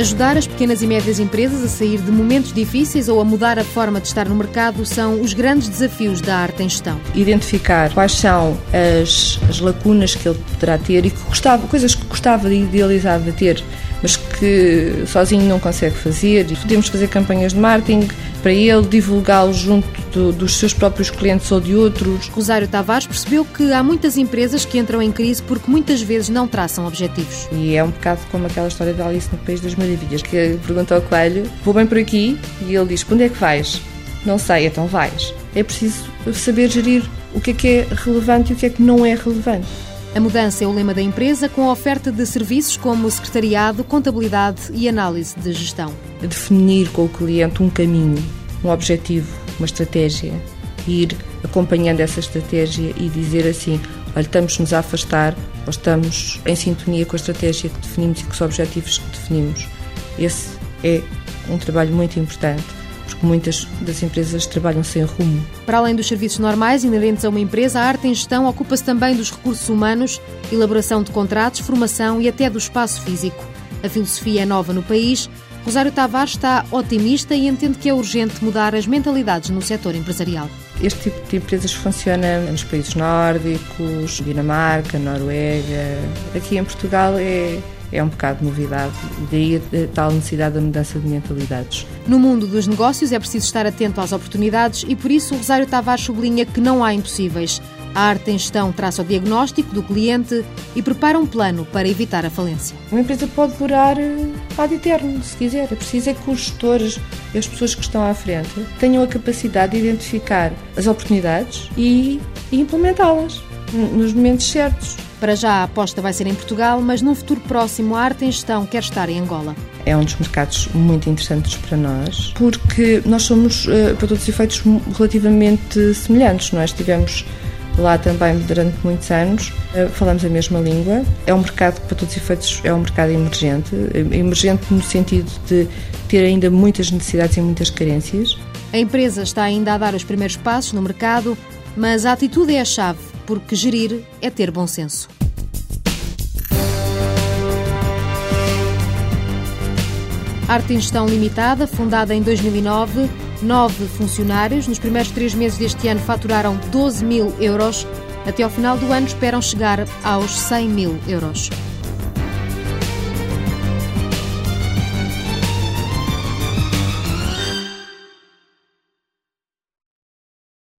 Ajudar as pequenas e médias empresas a sair de momentos difíceis ou a mudar a forma de estar no mercado são os grandes desafios da arte em gestão. Identificar quais são as, as lacunas que ele poderá ter e que gostava, coisas que gostava de idealizar de ter, mas que sozinho não consegue fazer. Podemos fazer campanhas de marketing para ele, divulgá-lo junto do, dos seus próprios clientes ou de outros. Rosário Tavares percebeu que há muitas empresas que entram em crise porque muitas vezes não traçam objetivos. E é um bocado como aquela história de Alice no País das Maravilhas, que pergunta ao coelho, vou bem por aqui? E ele diz, onde é que vais? Não sei, então vais. É preciso saber gerir o que é que é relevante e o que é que não é relevante. A mudança é o lema da empresa, com a oferta de serviços como secretariado, contabilidade e análise de gestão. Definir com o cliente um caminho, um objetivo, uma estratégia, ir acompanhando essa estratégia e dizer assim: olha, estamos-nos a afastar ou estamos em sintonia com a estratégia que definimos e com os objetivos que definimos. Esse é um trabalho muito importante porque muitas das empresas trabalham sem rumo. Para além dos serviços normais inerentes a uma empresa, a arte em gestão ocupa-se também dos recursos humanos, elaboração de contratos, formação e até do espaço físico. A filosofia é nova no país. Rosário Tavares está otimista e entende que é urgente mudar as mentalidades no setor empresarial. Este tipo de empresas funciona nos países nórdicos, Dinamarca, Noruega. Aqui em Portugal é é um bocado novidade daí a tal necessidade da mudança de mentalidades. No mundo dos negócios é preciso estar atento às oportunidades e por isso o Rosário Tavares sublinha que não há impossíveis. A arte em gestão traça o diagnóstico do cliente e prepara um plano para evitar a falência. Uma empresa pode durar eh, ad eterno, se quiser. É preciso é que os gestores e as pessoas que estão à frente tenham a capacidade de identificar as oportunidades e, e implementá-las nos momentos certos. Para já a aposta vai ser em Portugal, mas num futuro próximo a arte em gestão quer estar em Angola. É um dos mercados muito interessantes para nós, porque nós somos, eh, para todos os efeitos, relativamente semelhantes. Nós estivemos lá também durante muitos anos, eh, falamos a mesma língua. É um mercado que, para todos os efeitos, é um mercado emergente emergente no sentido de ter ainda muitas necessidades e muitas carências. A empresa está ainda a dar os primeiros passos no mercado, mas a atitude é a chave porque gerir é ter bom senso. Arte em Gestão Limitada, fundada em 2009, nove funcionários. Nos primeiros três meses deste ano faturaram 12 mil euros. Até ao final do ano esperam chegar aos 100 mil euros.